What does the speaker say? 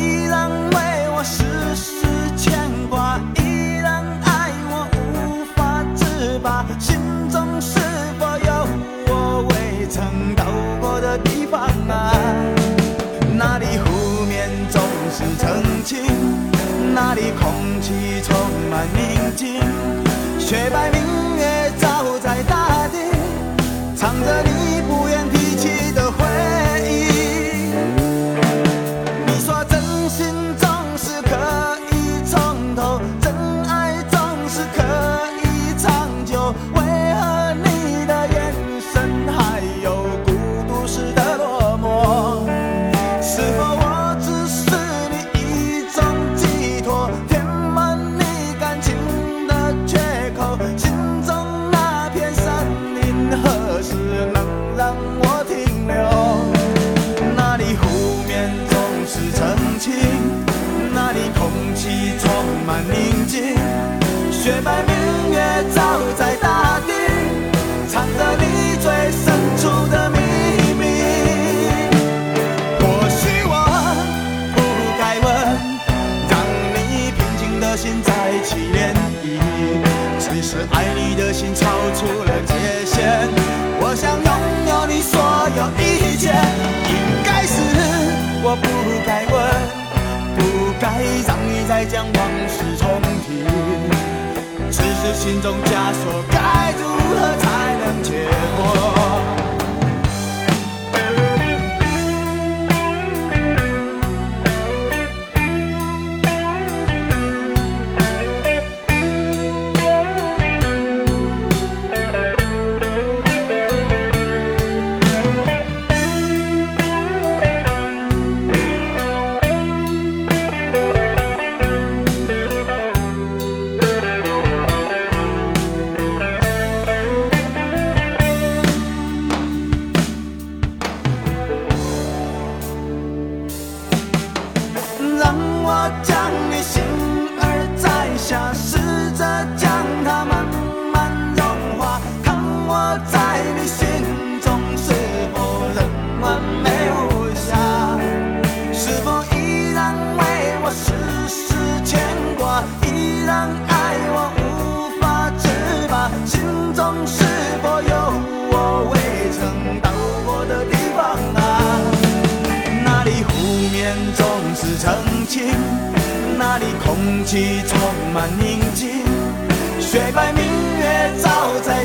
依然为我丝丝牵挂依然爱我无法自拔。心中是否有我未曾到过的地方啊？那里湖面总是澄清？那里空气充满宁静？雪白明月照在大地藏着你满宁静，雪白明月照在大地，藏着你最深处的秘密。或许我不该问，让你平静的心再起涟漪。只是爱你的心超出了界限，我想拥有你所有一切。应该是我不该，再将往事重提。只是心中枷锁，该如何才让里空气充满宁静，雪白明月照在